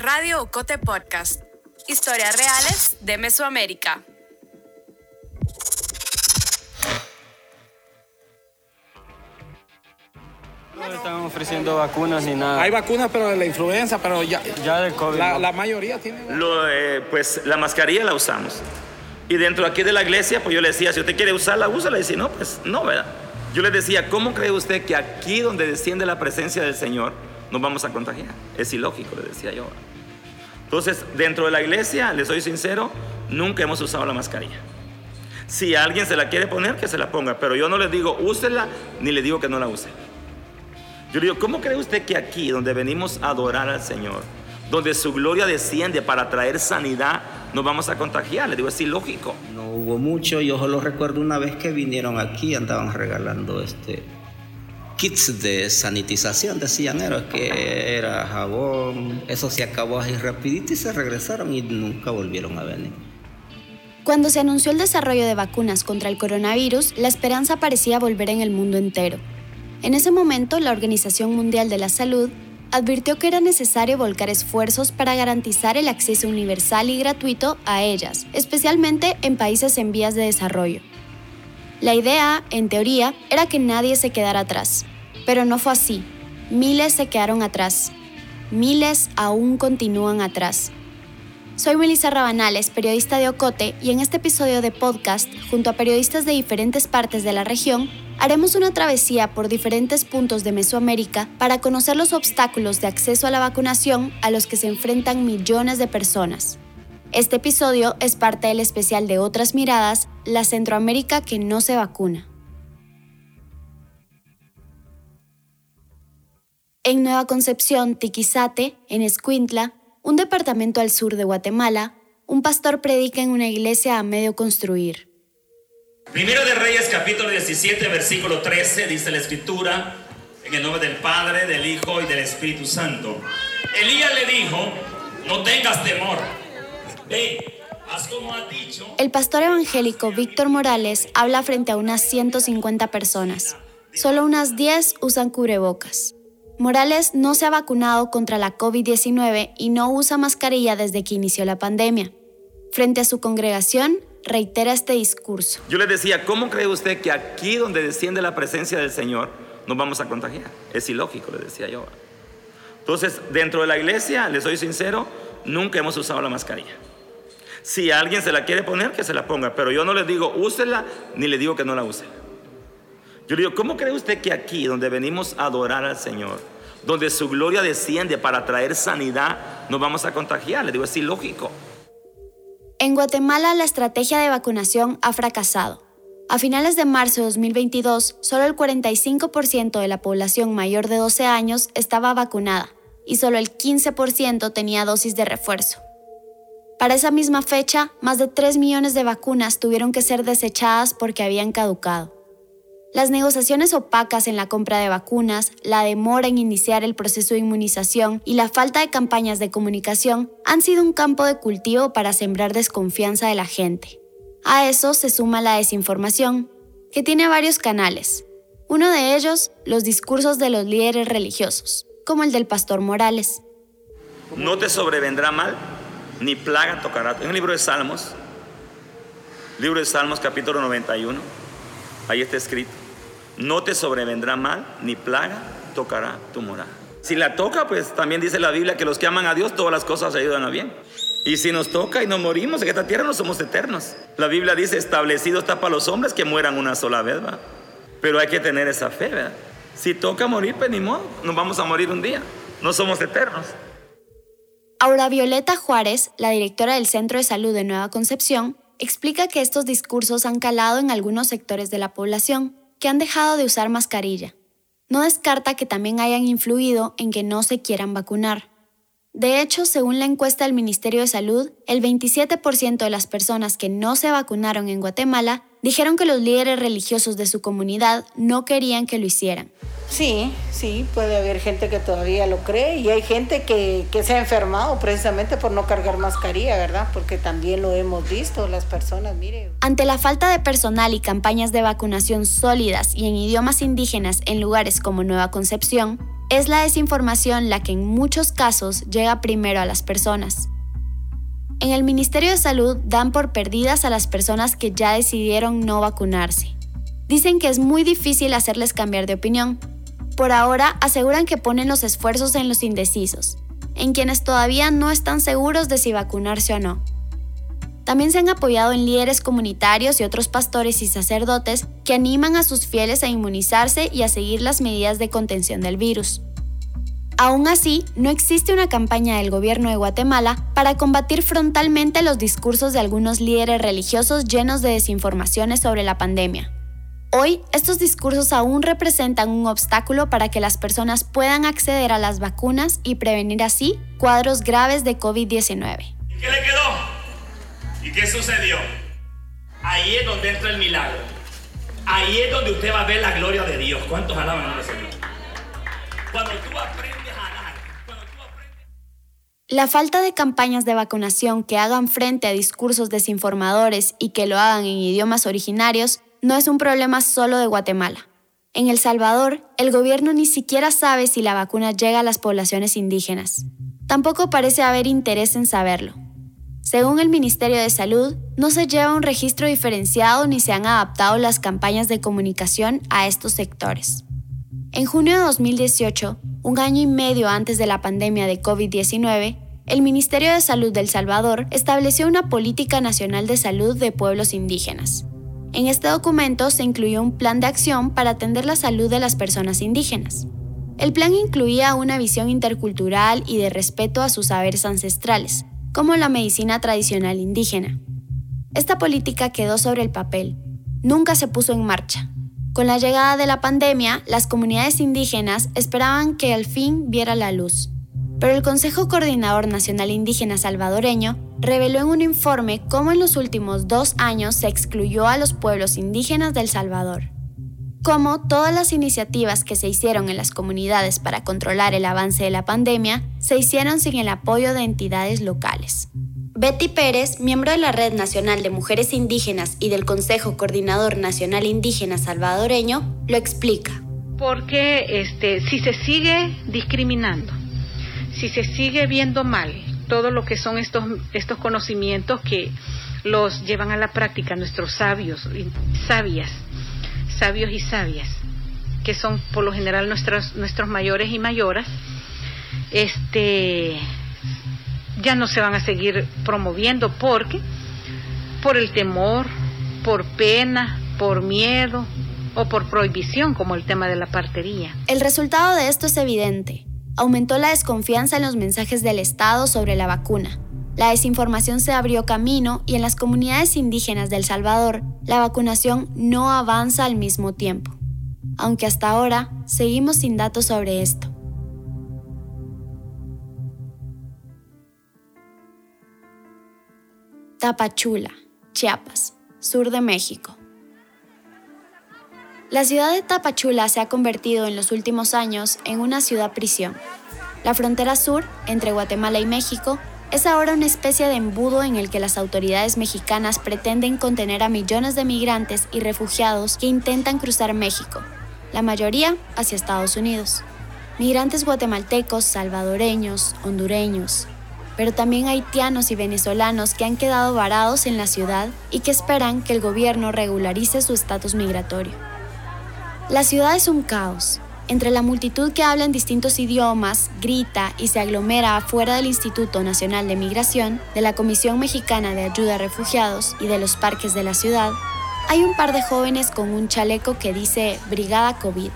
Radio Ocote Podcast. Historias reales de Mesoamérica. No están ofreciendo vacunas ni nada. Hay vacunas, pero de la influenza, pero ya, Ya del COVID. la, no. la mayoría tiene. Lo, eh, pues la mascarilla la usamos. Y dentro aquí de la iglesia, pues yo le decía, si usted quiere usarla, úsala. Y si no, pues no, ¿verdad? Yo le decía, ¿cómo cree usted que aquí donde desciende la presencia del Señor nos vamos a contagiar? Es ilógico, le decía yo. Entonces, dentro de la iglesia, le soy sincero, nunca hemos usado la mascarilla. Si alguien se la quiere poner, que se la ponga. Pero yo no le digo, úsela, ni le digo que no la use. Yo le digo, ¿cómo cree usted que aquí, donde venimos a adorar al Señor, donde su gloria desciende para traer sanidad, nos vamos a contagiar? Le digo, es ilógico. No hubo mucho, yo solo recuerdo una vez que vinieron aquí, andaban regalando este kits de sanitización, decían era que era jabón, eso se acabó así rapidito y se regresaron y nunca volvieron a venir. Cuando se anunció el desarrollo de vacunas contra el coronavirus, la esperanza parecía volver en el mundo entero. En ese momento, la Organización Mundial de la Salud advirtió que era necesario volcar esfuerzos para garantizar el acceso universal y gratuito a ellas, especialmente en países en vías de desarrollo. La idea, en teoría, era que nadie se quedara atrás, pero no fue así. Miles se quedaron atrás. Miles aún continúan atrás. Soy Melissa Rabanales, periodista de Ocote, y en este episodio de podcast, junto a periodistas de diferentes partes de la región, haremos una travesía por diferentes puntos de Mesoamérica para conocer los obstáculos de acceso a la vacunación a los que se enfrentan millones de personas. Este episodio es parte del especial de Otras Miradas, la Centroamérica que no se vacuna. En Nueva Concepción, Tiquizate, en Escuintla, un departamento al sur de Guatemala, un pastor predica en una iglesia a medio construir. Primero de Reyes, capítulo 17, versículo 13, dice la escritura, en el nombre del Padre, del Hijo y del Espíritu Santo. Elías le dijo, no tengas temor. Ve, haz como ha dicho. El pastor evangélico Víctor Morales habla frente a unas 150 personas. Solo unas 10 usan cubrebocas. Morales no se ha vacunado contra la COVID-19 y no usa mascarilla desde que inició la pandemia. Frente a su congregación, reitera este discurso. Yo le decía, ¿cómo cree usted que aquí donde desciende la presencia del Señor nos vamos a contagiar? Es ilógico, le decía yo. Entonces, dentro de la iglesia, le soy sincero, nunca hemos usado la mascarilla. Si alguien se la quiere poner, que se la ponga, pero yo no le digo úsela, ni le digo que no la use. Yo le digo, ¿cómo cree usted que aquí, donde venimos a adorar al Señor, donde su gloria desciende para traer sanidad, nos vamos a contagiar? Le digo, es ilógico. En Guatemala la estrategia de vacunación ha fracasado. A finales de marzo de 2022, solo el 45% de la población mayor de 12 años estaba vacunada y solo el 15% tenía dosis de refuerzo. Para esa misma fecha, más de 3 millones de vacunas tuvieron que ser desechadas porque habían caducado. Las negociaciones opacas en la compra de vacunas, la demora en iniciar el proceso de inmunización y la falta de campañas de comunicación han sido un campo de cultivo para sembrar desconfianza de la gente. A eso se suma la desinformación, que tiene varios canales. Uno de ellos, los discursos de los líderes religiosos, como el del pastor Morales. No te sobrevendrá mal, ni plaga tocará. En el libro de Salmos, libro de Salmos capítulo 91, ahí está escrito, no te sobrevendrá mal, ni plaga tocará tu morada. Si la toca, pues también dice la Biblia que los que aman a Dios, todas las cosas ayudan a bien. Y si nos toca y nos morimos, en esta tierra no somos eternos. La Biblia dice, establecido está para los hombres que mueran una sola vez, ¿va? Pero hay que tener esa fe, ¿verdad? Si toca morir, pues ni modo, nos vamos a morir un día. No somos eternos. Aura Violeta Juárez, la directora del Centro de Salud de Nueva Concepción, explica que estos discursos han calado en algunos sectores de la población, que han dejado de usar mascarilla. No descarta que también hayan influido en que no se quieran vacunar. De hecho, según la encuesta del Ministerio de Salud, el 27% de las personas que no se vacunaron en Guatemala dijeron que los líderes religiosos de su comunidad no querían que lo hicieran. Sí, sí, puede haber gente que todavía lo cree y hay gente que, que, se ha enfermado precisamente por no cargar mascarilla, ¿verdad? Porque también lo hemos visto, las personas, mire. Ante la falta de personal y campañas de vacunación sólidas y en idiomas indígenas en lugares como Nueva Concepción, es la desinformación la que en muchos casos llega primero a las personas. En el Ministerio de Salud dan por perdidas a las personas que ya decidieron no vacunarse. Dicen que es muy difícil hacerles cambiar de opinión. Por ahora aseguran que ponen los esfuerzos en los indecisos, en quienes todavía no están seguros de si vacunarse o no. También se han apoyado en líderes comunitarios y otros pastores y sacerdotes que animan a sus fieles a inmunizarse y a seguir las medidas de contención del virus. Aún así, no existe una campaña del gobierno de Guatemala para combatir frontalmente los discursos de algunos líderes religiosos llenos de desinformaciones sobre la pandemia. Hoy, estos discursos aún representan un obstáculo para que las personas puedan acceder a las vacunas y prevenir así cuadros graves de COVID-19. ¿Qué le quedó? ¿Y qué sucedió? Ahí es donde entra el milagro. Ahí es donde usted va a ver la gloria de Dios. ¿Cuántos alaban al Señor? Cuando tú aprendes a dar, cuando tú aprendes... La falta de campañas de vacunación que hagan frente a discursos desinformadores y que lo hagan en idiomas originarios no es un problema solo de Guatemala. En El Salvador, el gobierno ni siquiera sabe si la vacuna llega a las poblaciones indígenas. Tampoco parece haber interés en saberlo. Según el Ministerio de Salud, no se lleva un registro diferenciado ni se han adaptado las campañas de comunicación a estos sectores. En junio de 2018, un año y medio antes de la pandemia de COVID-19, el Ministerio de Salud del Salvador estableció una política nacional de salud de pueblos indígenas. En este documento se incluyó un plan de acción para atender la salud de las personas indígenas. El plan incluía una visión intercultural y de respeto a sus saberes ancestrales, como la medicina tradicional indígena. Esta política quedó sobre el papel, nunca se puso en marcha. Con la llegada de la pandemia, las comunidades indígenas esperaban que al fin viera la luz. Pero el Consejo Coordinador Nacional Indígena Salvadoreño reveló en un informe cómo en los últimos dos años se excluyó a los pueblos indígenas del Salvador como todas las iniciativas que se hicieron en las comunidades para controlar el avance de la pandemia se hicieron sin el apoyo de entidades locales. Betty Pérez, miembro de la Red Nacional de Mujeres Indígenas y del Consejo Coordinador Nacional Indígena Salvadoreño, lo explica. Porque este, si se sigue discriminando, si se sigue viendo mal todo lo que son estos, estos conocimientos que los llevan a la práctica nuestros sabios sabias, sabios y sabias, que son por lo general nuestros, nuestros mayores y mayoras, este, ya no se van a seguir promoviendo porque por el temor, por pena, por miedo o por prohibición, como el tema de la partería. El resultado de esto es evidente. Aumentó la desconfianza en los mensajes del Estado sobre la vacuna la desinformación se abrió camino y en las comunidades indígenas del Salvador la vacunación no avanza al mismo tiempo, aunque hasta ahora seguimos sin datos sobre esto. Tapachula, Chiapas, sur de México. La ciudad de Tapachula se ha convertido en los últimos años en una ciudad prisión. La frontera sur, entre Guatemala y México, es ahora una especie de embudo en el que las autoridades mexicanas pretenden contener a millones de migrantes y refugiados que intentan cruzar México, la mayoría hacia Estados Unidos. Migrantes guatemaltecos, salvadoreños, hondureños, pero también haitianos y venezolanos que han quedado varados en la ciudad y que esperan que el gobierno regularice su estatus migratorio. La ciudad es un caos, entre la multitud que habla en distintos idiomas, grita y se aglomera afuera del Instituto Nacional de Migración, de la Comisión Mexicana de Ayuda a Refugiados y de los parques de la ciudad, hay un par de jóvenes con un chaleco que dice Brigada COVID.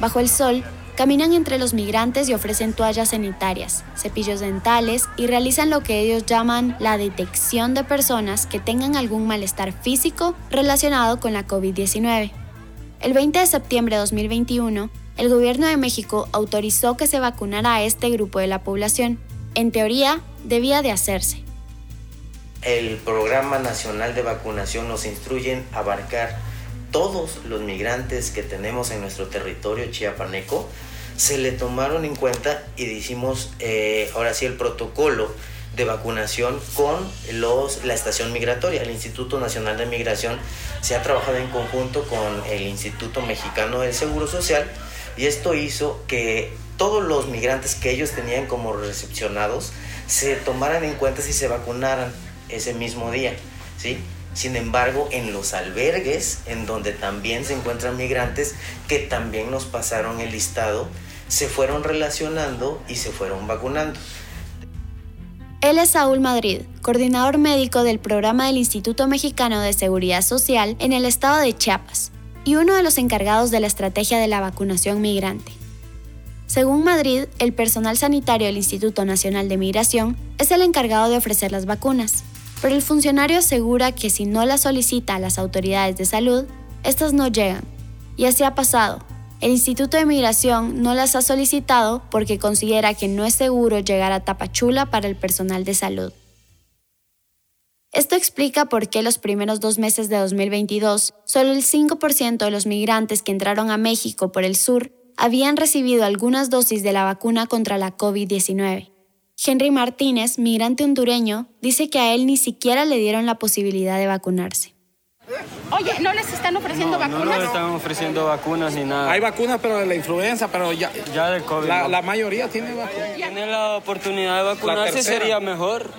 Bajo el sol, caminan entre los migrantes y ofrecen toallas sanitarias, cepillos dentales y realizan lo que ellos llaman la detección de personas que tengan algún malestar físico relacionado con la COVID-19. El 20 de septiembre de 2021, el gobierno de México autorizó que se vacunara a este grupo de la población. En teoría, debía de hacerse. El Programa Nacional de Vacunación nos instruye a abarcar todos los migrantes que tenemos en nuestro territorio chiapaneco. Se le tomaron en cuenta y hicimos eh, ahora sí el protocolo de vacunación con los, la estación migratoria. El Instituto Nacional de Migración se ha trabajado en conjunto con el Instituto Mexicano del Seguro Social y esto hizo que todos los migrantes que ellos tenían como recepcionados se tomaran en cuenta si se vacunaran ese mismo día, ¿sí? Sin embargo, en los albergues, en donde también se encuentran migrantes que también nos pasaron el listado, se fueron relacionando y se fueron vacunando. Él es Saúl Madrid, coordinador médico del programa del Instituto Mexicano de Seguridad Social en el estado de Chiapas y uno de los encargados de la estrategia de la vacunación migrante. Según Madrid, el personal sanitario del Instituto Nacional de Migración es el encargado de ofrecer las vacunas, pero el funcionario asegura que si no las solicita a las autoridades de salud, estas no llegan. Y así ha pasado, el Instituto de Migración no las ha solicitado porque considera que no es seguro llegar a Tapachula para el personal de salud. Esto explica por qué los primeros dos meses de 2022, solo el 5% de los migrantes que entraron a México por el sur habían recibido algunas dosis de la vacuna contra la COVID-19. Henry Martínez, migrante hondureño, dice que a él ni siquiera le dieron la posibilidad de vacunarse. Oye, ¿no les están ofreciendo vacunas? No nos están ofreciendo vacunas ni nada. Hay vacunas, pero de la influenza, pero ya, ya del COVID. La, la mayoría tiene vacunas. Tiene la oportunidad de vacunarse sería mejor.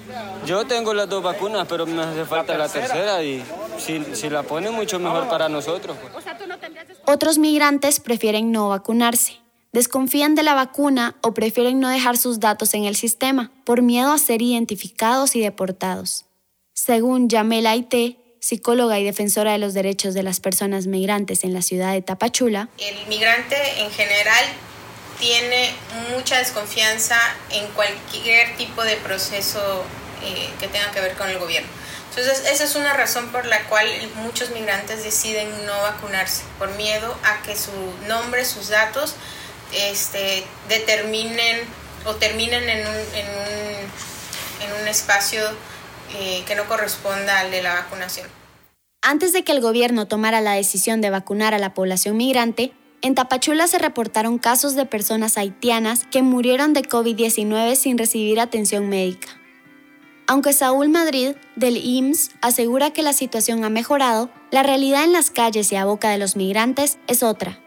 Yo tengo las dos vacunas, pero me hace falta la tercera, y si, si, la ponen mucho mejor para nosotros. Pues. Otros migrantes prefieren no vacunarse. Desconfían de la vacuna o prefieren no dejar sus datos en el sistema por miedo a ser identificados y deportados. Según Yamel Aite, psicóloga y defensora de los derechos de las personas migrantes en la ciudad de Tapachula. El migrante en general tiene mucha desconfianza en cualquier tipo de proceso eh, que tenga que ver con el gobierno. Entonces, esa es una razón por la cual muchos migrantes deciden no vacunarse, por miedo a que su nombre, sus datos, este, determinen o terminen en un, espacio eh, que no corresponda al de la vacunación. Antes de que el gobierno tomara la decisión de vacunar a la población migrante, en Tapachula se reportaron casos de personas haitianas que murieron de COVID-19 sin recibir atención médica. Aunque Saúl Madrid, del IMSS, asegura que la situación ha mejorado, la realidad en las calles y a boca de los migrantes es otra.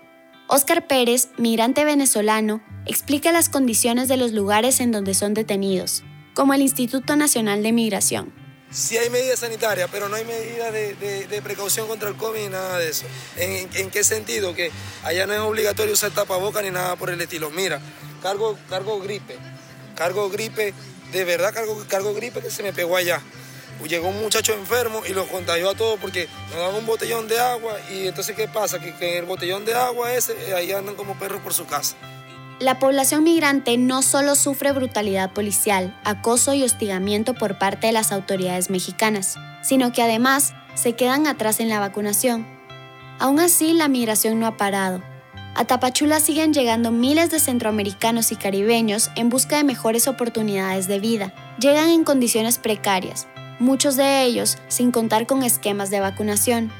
Óscar Pérez, migrante venezolano, explica las condiciones de los lugares en donde son detenidos, como el Instituto Nacional de Migración. Sí hay medidas sanitarias, pero no hay medidas de, precaución contra el COVID ni nada de eso. ¿En, qué sentido? Que allá no es obligatorio usar tapaboca ni nada por el estilo. Mira, cargo, cargo gripe, cargo gripe, de verdad cargo, cargo gripe que se me pegó allá. Llegó un muchacho enfermo y lo contagió a todos porque nos daban un botellón de agua y entonces ¿qué pasa? Que, que el botellón de agua ese, ahí andan como perros por su casa. La población migrante no solo sufre brutalidad policial, acoso y hostigamiento por parte de las autoridades mexicanas, sino que además se quedan atrás en la vacunación. Aún así, la migración no ha parado. A Tapachula siguen llegando miles de centroamericanos y caribeños en busca de mejores oportunidades de vida. Llegan en condiciones precarias, muchos de ellos sin contar con esquemas de vacunación.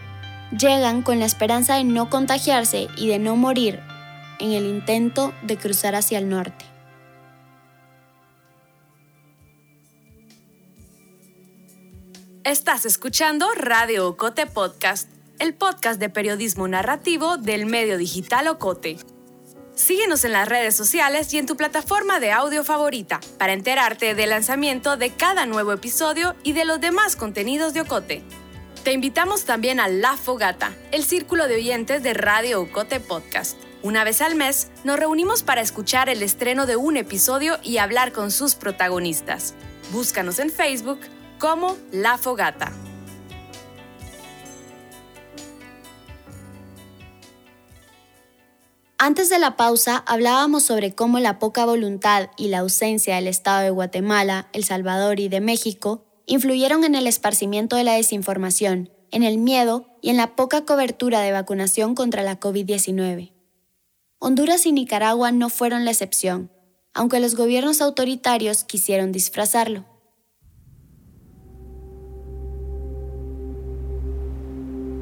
Llegan con la esperanza de no contagiarse y de no morir en el intento de cruzar hacia el norte. Estás escuchando Radio Ocote Podcast, el podcast de periodismo narrativo del medio digital Ocote. Síguenos en las redes sociales y en tu plataforma de audio favorita para enterarte del lanzamiento de cada nuevo episodio y de los demás contenidos de Ocote. Te invitamos también a La Fogata, el círculo de oyentes de Radio Ocote Podcast. Una vez al mes, nos reunimos para escuchar el estreno de un episodio y hablar con sus protagonistas. Búscanos en Facebook como La Fogata. Antes de la pausa hablábamos sobre cómo la poca voluntad y la ausencia del Estado de Guatemala, El Salvador y de México influyeron en el esparcimiento de la desinformación, en el miedo y en la poca cobertura de vacunación contra la COVID-19. Honduras y Nicaragua no fueron la excepción, aunque los gobiernos autoritarios quisieron disfrazarlo.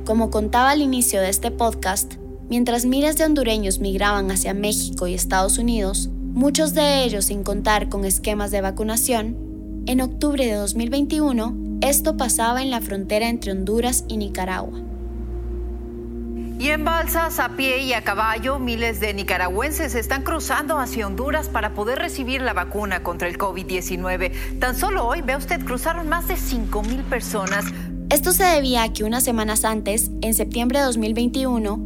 Como contaba al inicio de este podcast, mientras miles de hondureños migraban hacia México y Estados Unidos, muchos de ellos sin contar con esquemas de vacunación, en octubre de 2021 esto pasaba en la frontera entre Honduras y Nicaragua. Y en balsas, a pie y a caballo, miles de nicaragüenses están cruzando hacia Honduras para poder recibir la vacuna contra el COVID-19. Tan solo hoy, ve usted, cruzaron más de 5 mil personas. Esto se debía a que unas semanas antes, en septiembre de 2021,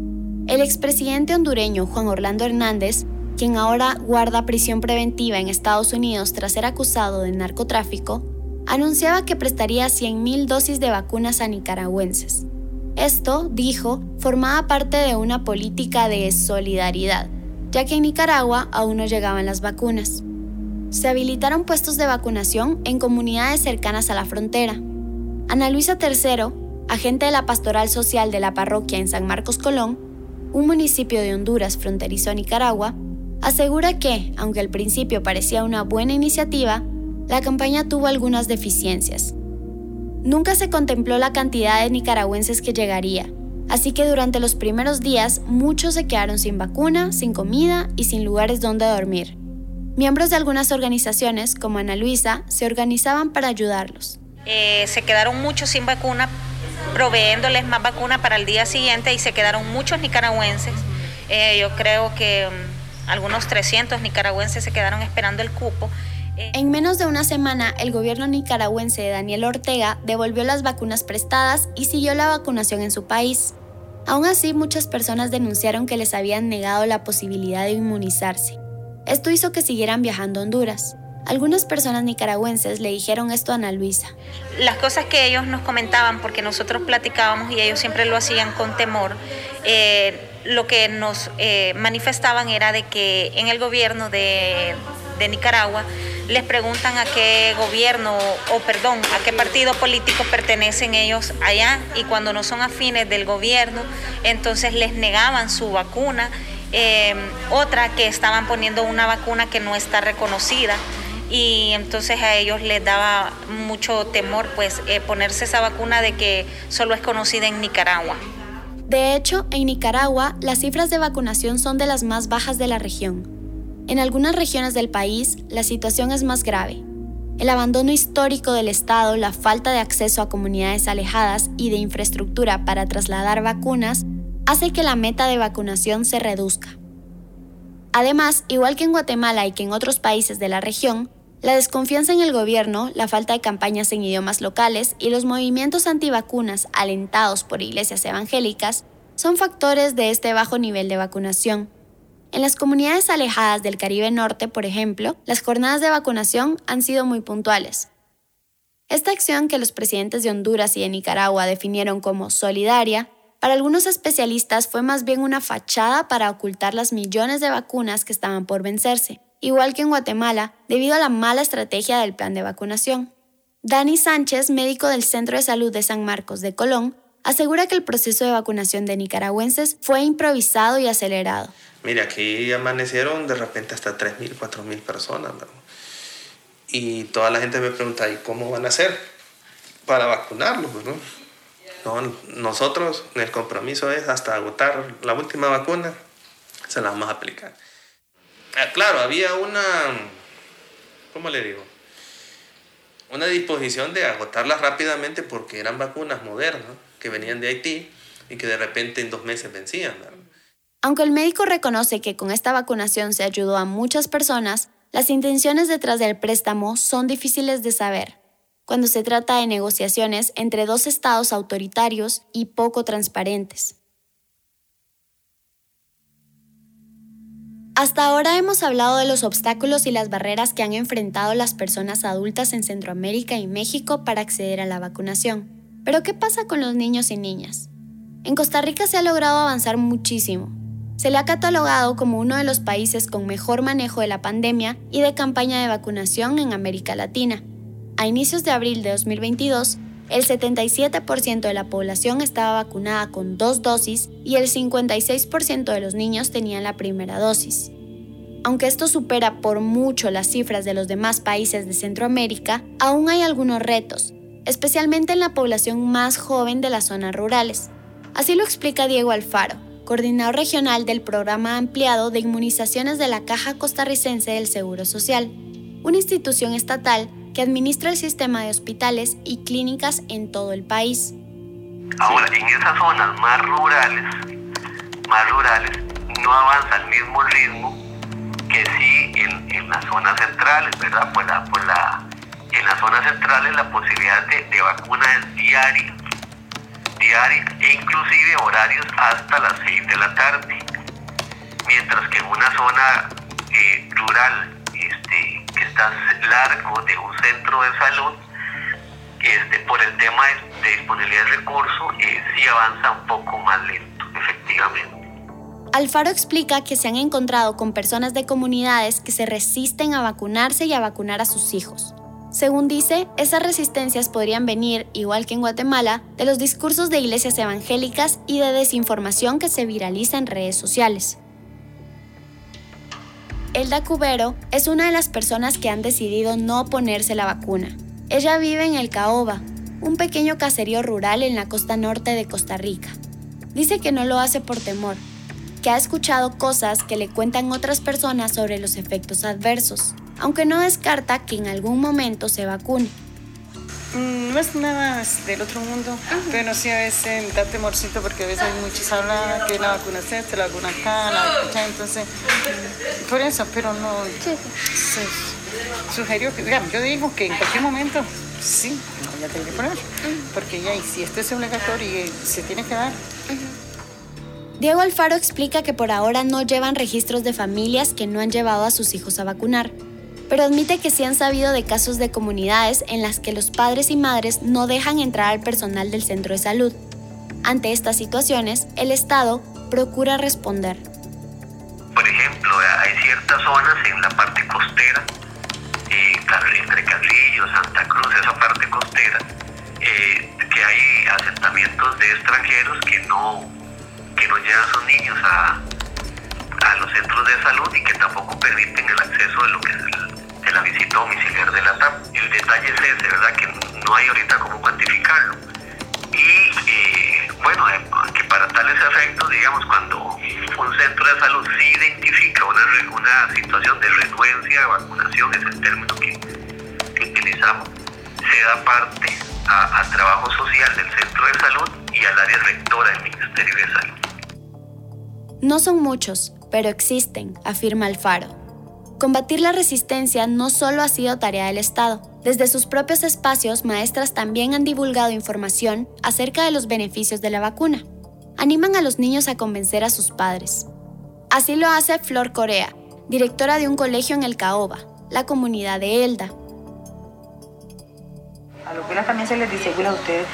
el expresidente hondureño Juan Orlando Hernández, quien ahora guarda prisión preventiva en Estados Unidos tras ser acusado de narcotráfico, anunciaba que prestaría 100.000 dosis de vacunas a nicaragüenses. Esto, dijo, formaba parte de una política de solidaridad, ya que en Nicaragua aún no llegaban las vacunas. Se habilitaron puestos de vacunación en comunidades cercanas a la frontera. Ana Luisa III, agente de la Pastoral Social de la parroquia en San Marcos Colón, un municipio de Honduras fronterizo a Nicaragua, asegura que, aunque al principio parecía una buena iniciativa, la campaña tuvo algunas deficiencias. Nunca se contempló la cantidad de nicaragüenses que llegaría, así que durante los primeros días muchos se quedaron sin vacuna, sin comida y sin lugares donde dormir. Miembros de algunas organizaciones, como Ana Luisa, se organizaban para ayudarlos. Eh, se quedaron muchos sin vacuna, proveyéndoles más vacuna para el día siguiente y se quedaron muchos nicaragüenses. Eh, yo creo que um, algunos 300 nicaragüenses se quedaron esperando el cupo en menos de una semana, el gobierno nicaragüense de Daniel Ortega devolvió las vacunas prestadas y siguió la vacunación en su país. Aún así, muchas personas denunciaron que les habían negado la posibilidad de inmunizarse. Esto hizo que siguieran viajando a Honduras. Algunas personas nicaragüenses le dijeron esto a Ana Luisa. Las cosas que ellos nos comentaban, porque nosotros platicábamos y ellos siempre lo hacían con temor, eh, lo que nos eh, manifestaban era de que en el gobierno de, Nicaragua les preguntan a qué gobierno o perdón, a qué partido político pertenecen ellos allá y cuando no son afines del gobierno, entonces les negaban su vacuna. Eh, otra que estaban poniendo una vacuna que no está reconocida y entonces a ellos les daba mucho temor pues eh, ponerse esa vacuna de que solo es conocida en Nicaragua. De hecho, en Nicaragua las cifras de vacunación son de las más bajas de la región. En algunas regiones del país, la situación es más grave. El abandono histórico del Estado, la falta de acceso a comunidades alejadas y de infraestructura para trasladar vacunas hace que la meta de vacunación se reduzca. Además, igual que en Guatemala y que en otros países de la región, la desconfianza en el gobierno, la falta de campañas en idiomas locales y los movimientos antivacunas alentados por iglesias evangélicas son factores de este bajo nivel de vacunación. En las comunidades alejadas del Caribe Norte, por ejemplo, las jornadas de vacunación han sido muy puntuales. Esta acción que los presidentes de Honduras y de Nicaragua definieron como solidaria, para algunos especialistas fue más bien una fachada para ocultar las millones de vacunas que estaban por vencerse, igual que en Guatemala, debido a la mala estrategia del plan de vacunación. Dani Sánchez, médico del Centro de Salud de San Marcos de Colón, asegura que el proceso de vacunación de nicaragüenses fue improvisado y acelerado. Mire, aquí amanecieron de repente hasta 3.000, 4.000 personas. Y toda la gente me pregunta, ¿y cómo van a hacer para vacunarlos? ¿no? nosotros, el compromiso es hasta agotar la última vacuna, se la vamos a aplicar. Ah, claro, había una, ¿cómo le digo? Una disposición de agotarlas rápidamente porque eran vacunas modernas que venían de Haití y que de repente en dos meses vencían. Aunque el médico reconoce que con esta vacunación se ayudó a muchas personas, las intenciones detrás del préstamo son difíciles de saber cuando se trata de negociaciones entre dos estados autoritarios y poco transparentes. Hasta ahora hemos hablado de los obstáculos y las barreras que han enfrentado las personas adultas en Centroamérica y México para acceder a la vacunación. Pero ¿qué pasa con los niños y niñas? En Costa Rica se ha logrado avanzar muchísimo, se le ha catalogado como uno de los países con mejor manejo de la pandemia y de campaña de vacunación en América Latina. A inicios de abril de 2022, el 77% de la población estaba vacunada con dos dosis y el 56% de los niños tenían la primera dosis. Aunque esto supera por mucho las cifras de los demás países de Centroamérica, aún hay algunos retos, especialmente en la población más joven de las zonas rurales. Así lo explica Diego Alfaro, coordinador regional del programa ampliado de inmunizaciones de la Caja Costarricense del Seguro Social, una institución estatal administra el sistema de hospitales y clínicas en todo el país. Ahora, en esas zonas más rurales, más rurales no avanza al mismo ritmo que sí en, en las zonas centrales, ¿verdad? Pues la, pues la, en las zonas centrales la posibilidad de, de vacuna es diaria, diaria e inclusive horarios hasta las 6 de la tarde. Mientras que en una zona eh, rural que largo de un centro de salud, este, por el tema de, disponibilidad de recursos, eh, sí avanza un poco más lento, efectivamente. Alfaro explica que se han encontrado con personas de comunidades que se resisten a vacunarse y a vacunar a sus hijos. Según dice, esas resistencias podrían venir, igual que en Guatemala, de los discursos de iglesias evangélicas y de desinformación que se viraliza en redes sociales. Elda Cubero es una de las personas que han decidido no ponerse la vacuna. Ella vive en El Caoba, un pequeño caserío rural en la costa norte de Costa Rica. Dice que no lo hace por temor, que ha escuchado cosas que le cuentan otras personas sobre los efectos adversos, aunque no descarta que en algún momento se vacune. Mm, no es nada del otro mundo, pero sí a veces da temorcito porque a veces hay muchos hablan que la vacuna es esta, la vacuna acá, la vacuna entonces por eso, pero no se sugirió que, digamos, yo digo que en cualquier momento sí, no voy a tener que poner, porque ya, y si esto es obligatorio y se tiene que dar. Diego Alfaro explica que por ahora no llevan registros de familias que no han llevado a sus hijos a vacunar, pero admite que sí han sabido de casos de comunidades en las que los padres y madres no dejan entrar al personal del centro de salud. Ante estas situaciones, el Estado procura responder. Por ejemplo, hay ciertas zonas en la parte costera, eh, entre Carrillo, Santa Cruz, esa parte costera, eh, que hay asentamientos de extranjeros que no que no llevan a sus niños a, a los centros de salud y que tampoco permiten el acceso de lo que es de la visita domiciliar de la TAP. El detalle es ese, ¿verdad? Que no hay ahorita cómo cuantificarlo. Y eh, bueno, eh, que para tales efectos, digamos, cuando un centro de salud sí identifica una, una situación de renuencia de vacunación, es el término que, utilizamos, se da parte a trabajo social del centro de salud y al área rectora del Ministerio de Salud. No son muchos, pero existen, afirma Alfaro. Combatir la resistencia no solo ha sido tarea del Estado. Desde sus propios espacios, maestras también han divulgado información acerca de los beneficios de la vacuna. Animan a los niños a convencer a sus padres. Así lo hace Flor Corea, directora de un colegio en el Caoba, la comunidad de Elda. A los también se les dice, a ustedes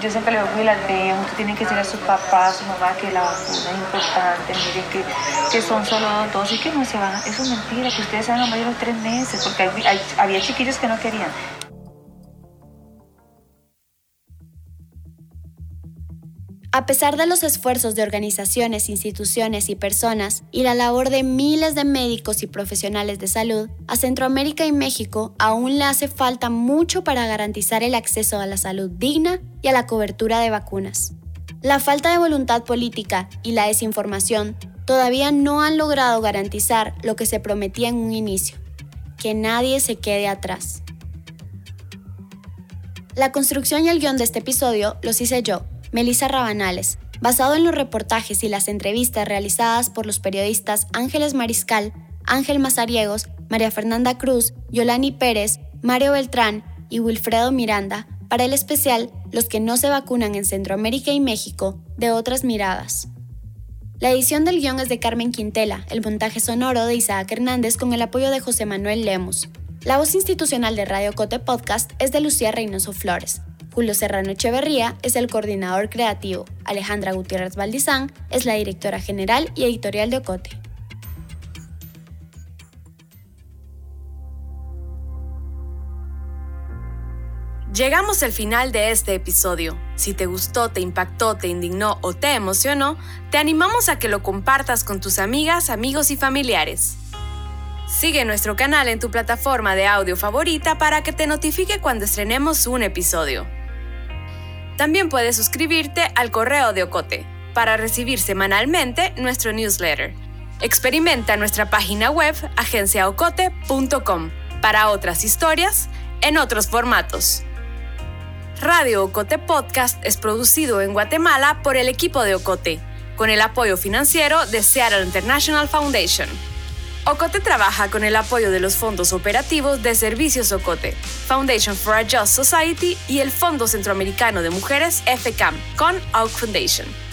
yo siempre le digo, las vean, usted tiene que decir a su papá, a su mamá que la vacuna es importante, miren que, que son solo dos y que no se van, eso es mentira, que ustedes se van a morir los tres meses, porque había chiquillos que no querían. A pesar de los esfuerzos de organizaciones, instituciones y personas y la labor de miles de médicos y profesionales de salud, a Centroamérica y México aún le hace falta mucho para garantizar el acceso a la salud digna y a la cobertura de vacunas. La falta de voluntad política y la desinformación todavía no han logrado garantizar lo que se prometía en un inicio, que nadie se quede atrás. La construcción y el guion de este episodio los hice yo, Melissa Rabanales, basado en los reportajes y las entrevistas realizadas por los periodistas Ángeles Mariscal, Ángel Mazariegos, María Fernanda Cruz, Yolani Pérez, Mario Beltrán y Wilfredo Miranda para el especial Los que no se vacunan en Centroamérica y México, de otras miradas. La edición del guion es de Carmen Quintela, el montaje sonoro de Isaac Hernández con el apoyo de José Manuel Lemus. La voz institucional de Radio Cote Podcast es de Lucía Reynoso Flores. Julio Serrano Echeverría es el coordinador creativo. Alejandra Gutiérrez Valdizán es la directora general y editorial de Ocote. Llegamos al final de este episodio. Si te gustó, te impactó, te indignó o te emocionó, te animamos a que lo compartas con tus amigas, amigos y familiares. Sigue nuestro canal en tu plataforma de audio favorita para que te notifique cuando estrenemos un episodio. También puedes suscribirte al correo de Ocote para recibir semanalmente nuestro newsletter. Experimenta nuestra página web agenciaocote.com para otras historias en otros formatos. Radio Ocote Podcast es producido en Guatemala por el equipo de Ocote, con el apoyo financiero de Seattle International Foundation. Ocote trabaja con el apoyo de los fondos operativos de Servicios Ocote, Foundation for a Just Society y el Fondo Centroamericano de Mujeres FCAM con Oak Foundation.